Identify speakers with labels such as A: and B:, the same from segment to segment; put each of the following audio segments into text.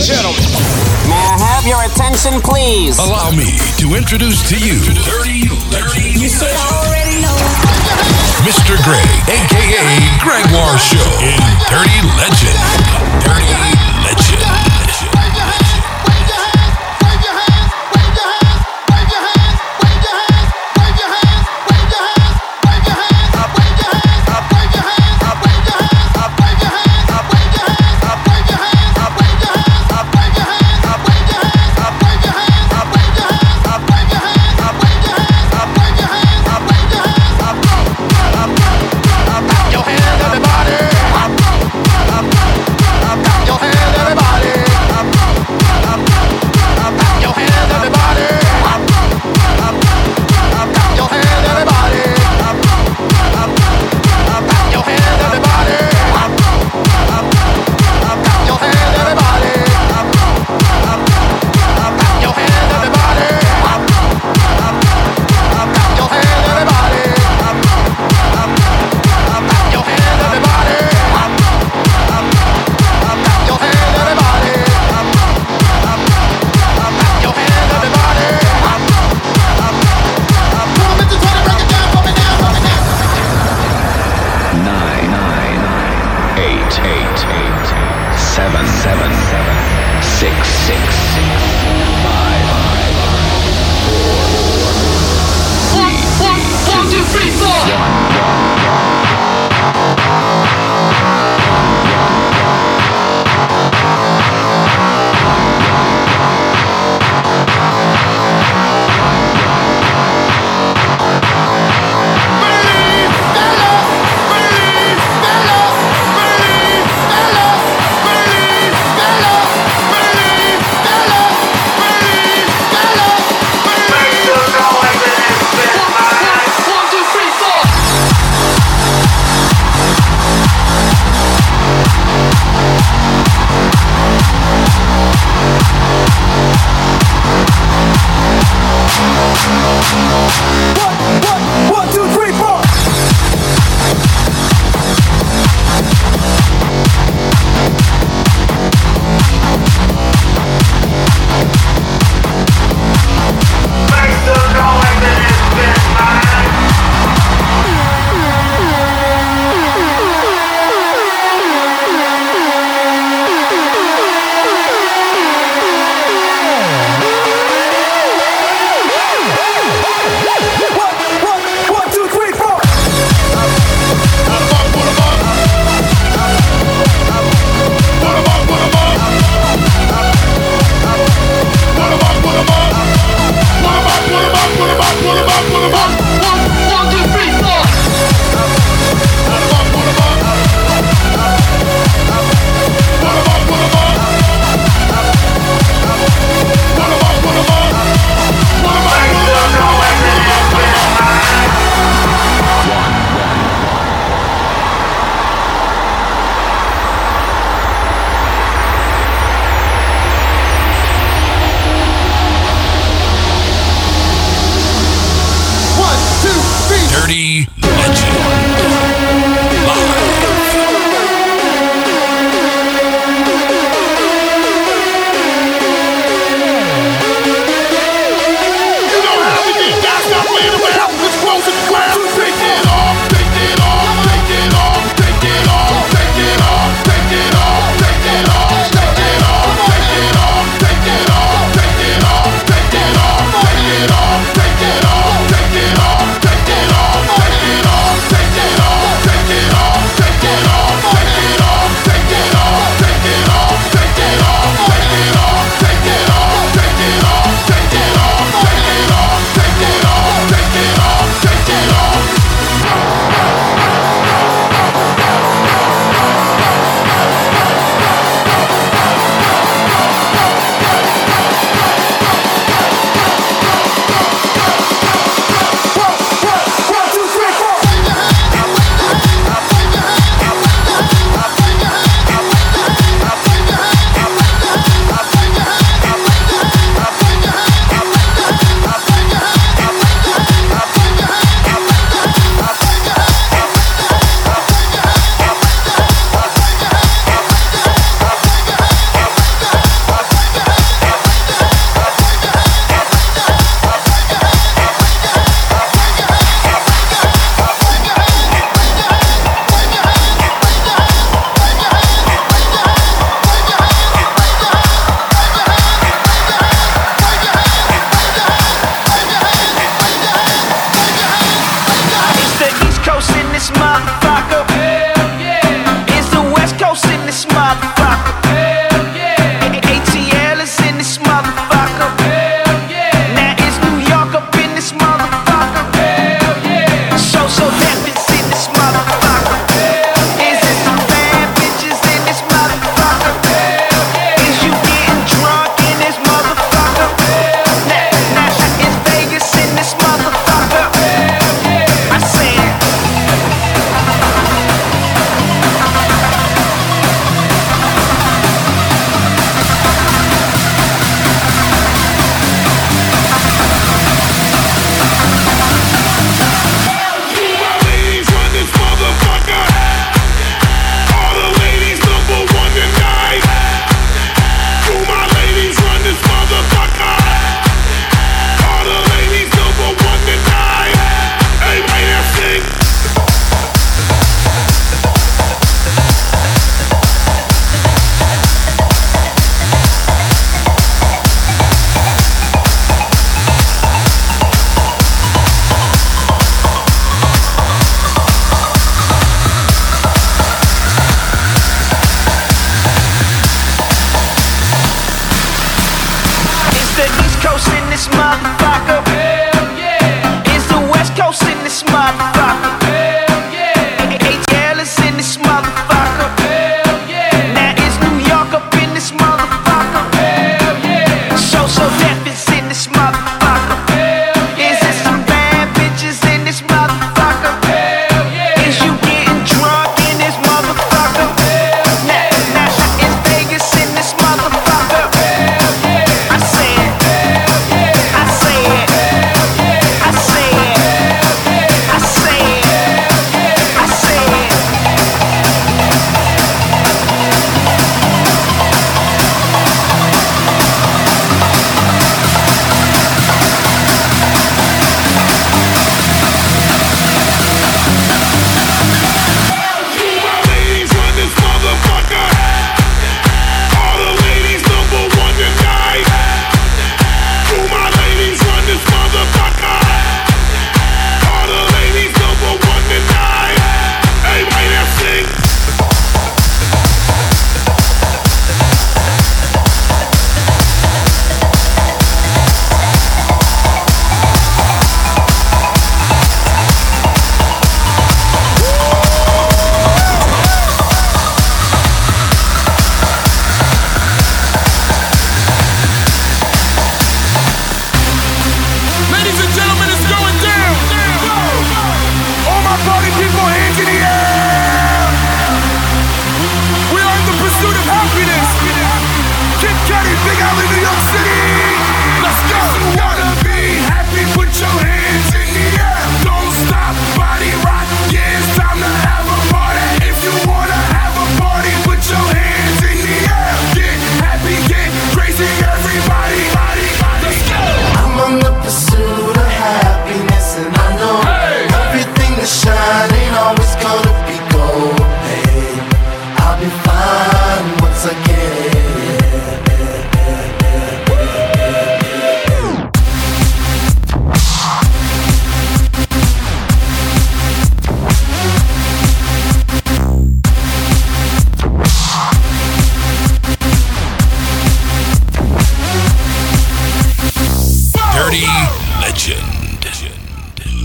A: and gentlemen.
B: May I have your attention, please?
C: Allow me to introduce to you.
D: Already know.
C: Mr. Gray, aka Gregoire Show, in Dirty Legend. Dirty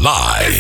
A: live.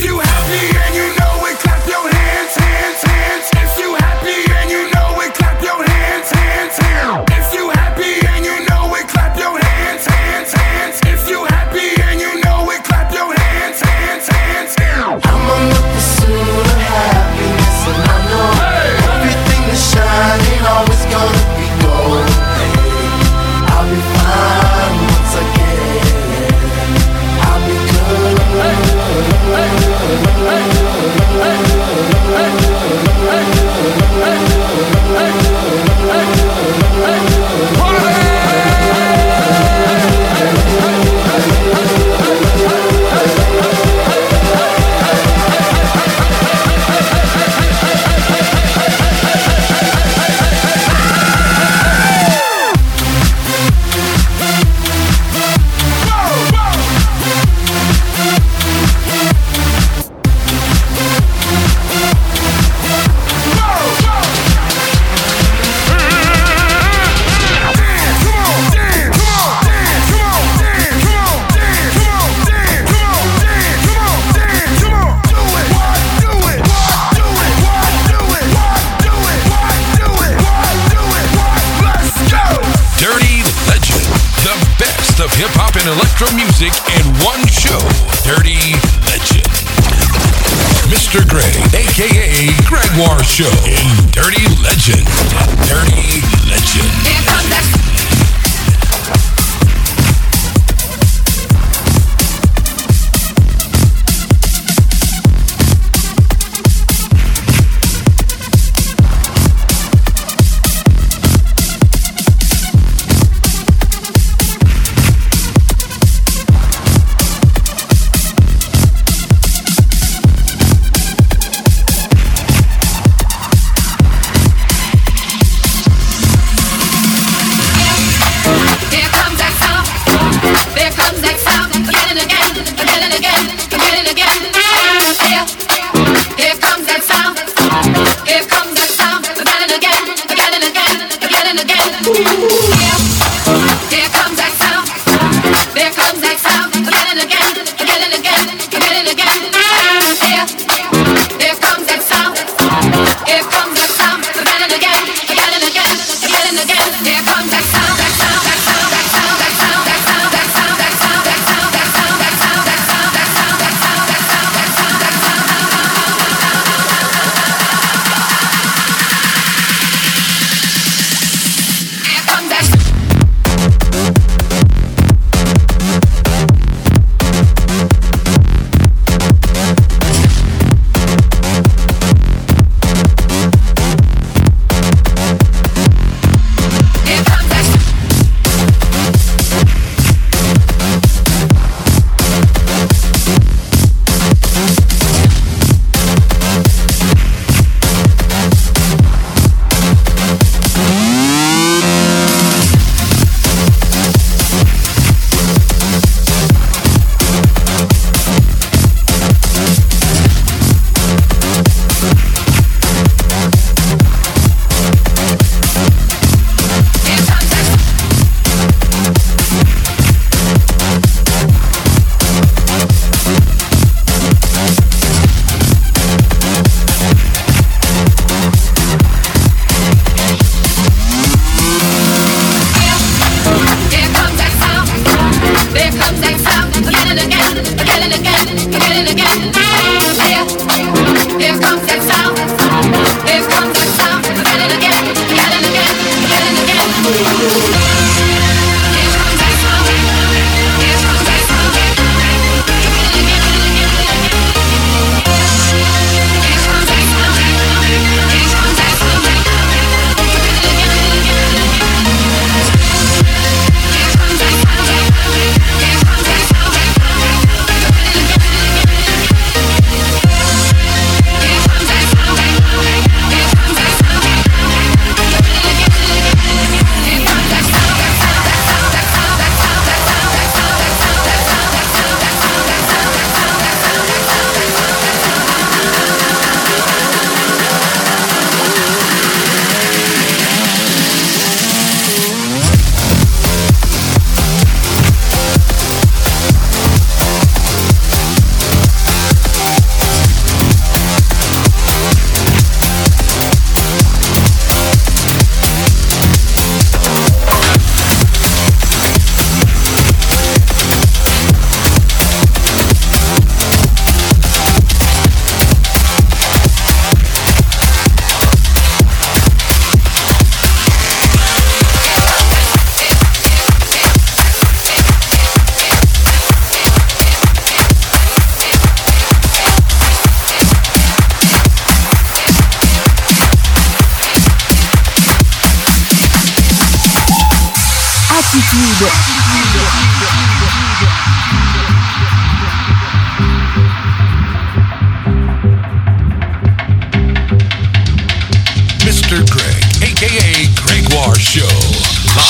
A: Mr.
C: Greg, aka Greg War Show.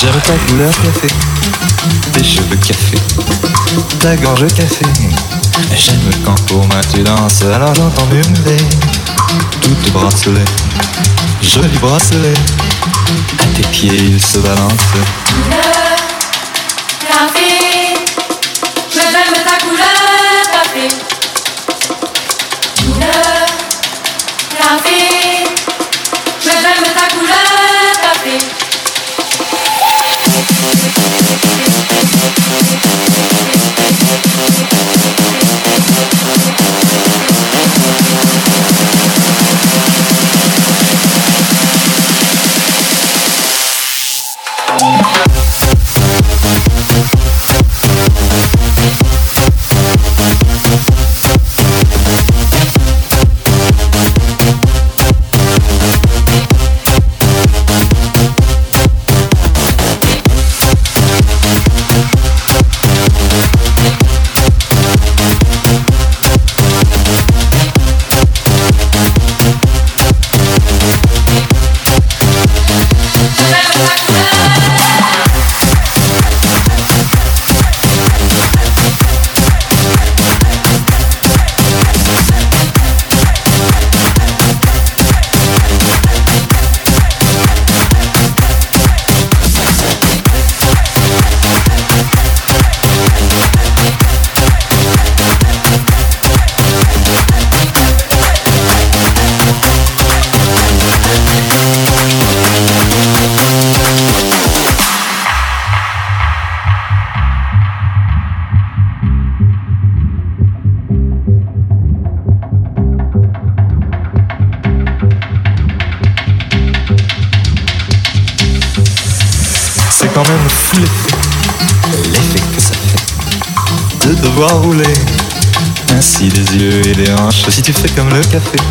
E: J'aime ta couleur café, tes cheveux café, ta gorge café. J'aime quand pour moi tu danses, alors j'entends murmurer tout te bracelet, joli bracelet. À tes pieds il se balance.
F: Café,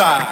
C: time,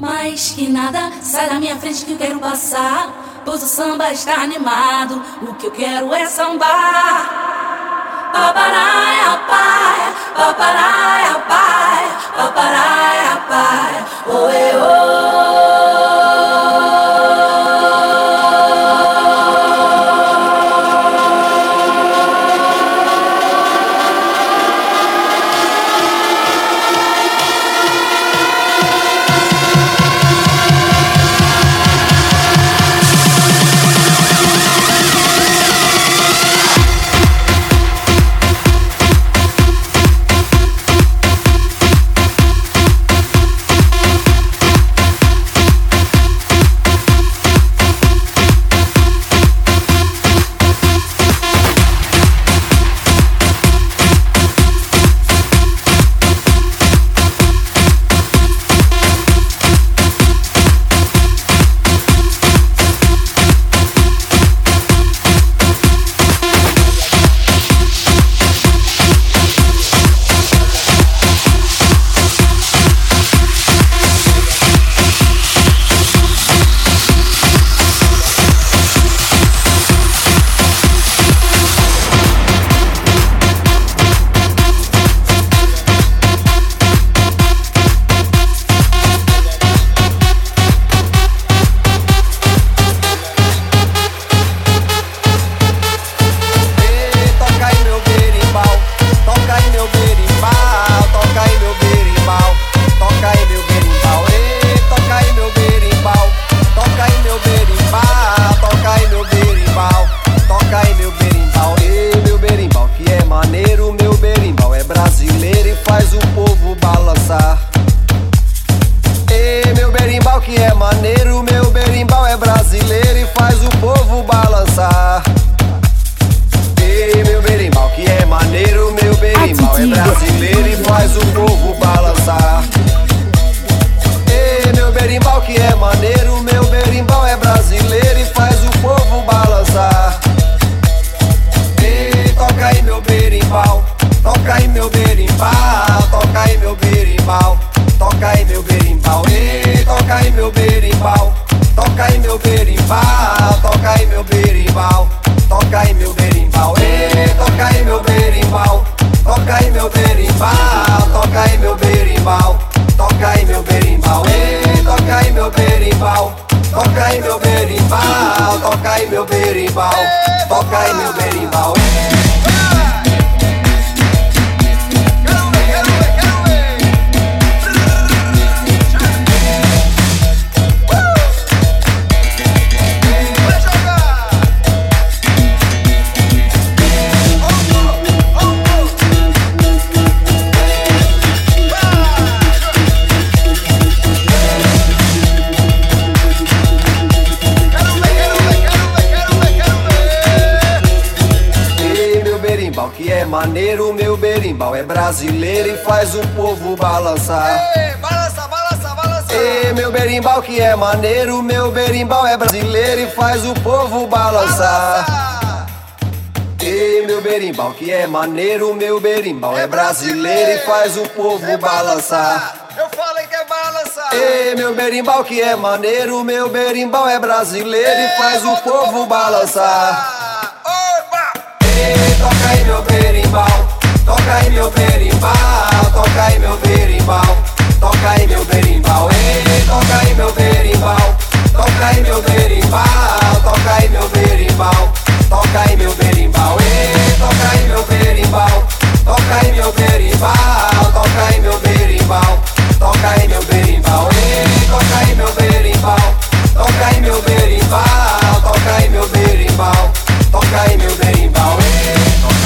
G: Mas que nada, sai da minha frente que eu quero passar. Pois o samba está animado, o que eu quero é sambar. Paparaia, pai, paparaia, pai, paparaia,
H: oh oê, oh. que é maneiro, meu berimbau é brasileiro e faz o povo é balançar.
I: Eu falei que é balançar.
J: Ei, meu berimbau que é maneiro, meu berimbau é brasileiro e faz o povo balançar. Ei, toca aí meu berimbau, toca aí meu berimbau, toca aí meu berimbau, toca aí meu berimbau. Ei, toca aí meu berimbau, toca aí meu berimbau, toca aí meu berimbau. Toca aí meu berimbau, toca aí meu berimbau. Toca aí meu berimbau, toca aí meu berimbau. Toca aí meu berimbau, toca aí meu berimbau. Toca aí meu berimbau, toca aí meu berimbau. Toca aí meu berimbau, ê, toca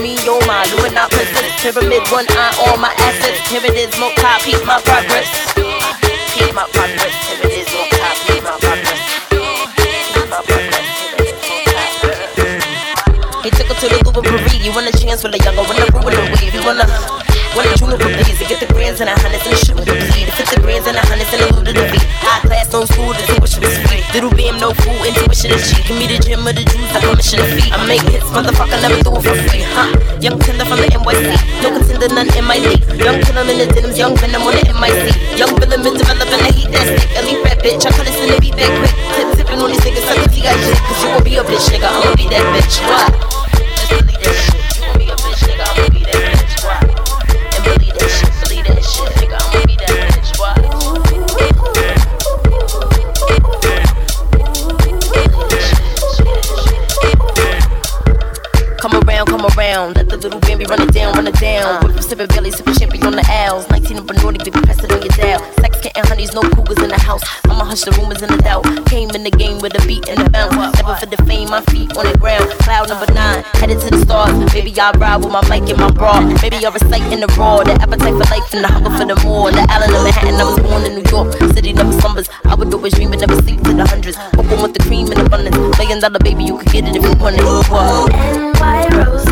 K: me, oh my, doing not persist. Pyramid, one eye, all my assets. Here it is, top, peep my progress. Peep my progress. Here it is, top, peep my progress. He took her to the Louvre Paris. You want a chance with a younger, wanna ruin the wave. You wanna. When the junior please to get the grands and the hundreds and the shit with the bleed. The grands and the hundreds and the loot of the beat. High class, no school, the tuition is free. Little bam, no fool, intuition is cheap. Give me the gym of the juice, I permission to feet. I make hits, motherfucker, never do it for free, huh? Young tender from the NYC, no contender, none in my league. Young killer in the denims, young venom on the MIC. Young villain been developing the heat that stick. Elite rap bitch, I cut it in the beat that quick. Tip tipping on these niggas, suck a T.I. shit. Cause you gon' be a bitch, nigga, I'ma be that bitch. What? Around. Let the little baby run it down, run it down. Uh. Whip sipping belly, sipping champagne on the owls. 19 and Bernardi, baby, press it on your dial. Sex getting honeys, no cougars in the house. I'ma hush the rumors in the doubt. Came in the game with a beat and a bounce. Never for the fame, my feet on the ground. Cloud number nine, headed to the stars. Baby, I ride with my mic and my bra. Maybe I recite in the raw. The appetite for life and the hunger for the more. The island of Manhattan, I was born in New York. City never slumbers. I would always dream and never sleep to the hundreds. Open with the cream in abundance. Million dollar baby, you could get it if you want it.
G: Why rose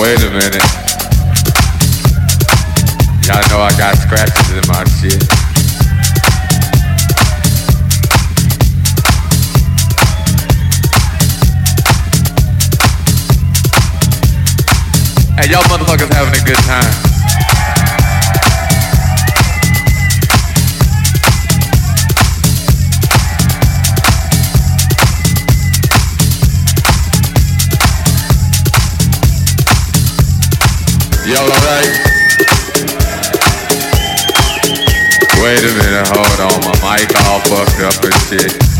L: wait a minute. Y'all know I got scratches in my shit. Hey, y'all motherfuckers having a good time. Y'all alright? Wait a minute, hold on. My mic all fucked up and shit.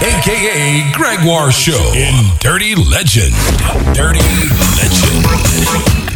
M: Aka Gregoire Show in Dirty Legend. Dirty Legend.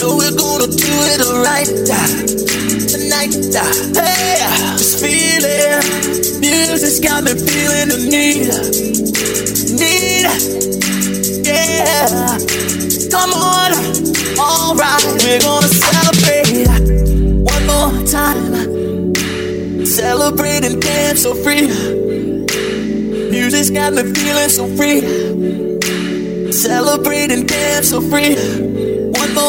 N: Know we're gonna do it right tonight. Hey, just feel it. Music's got me feeling the need. Need. Yeah. Come on. Alright, we're gonna celebrate one more time. Celebrate and dance so free. Music's got me feeling so free. Celebrate and dance so free.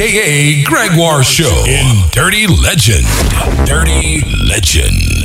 M: aka Gregoire Show in Dirty Legend. Dirty Legend.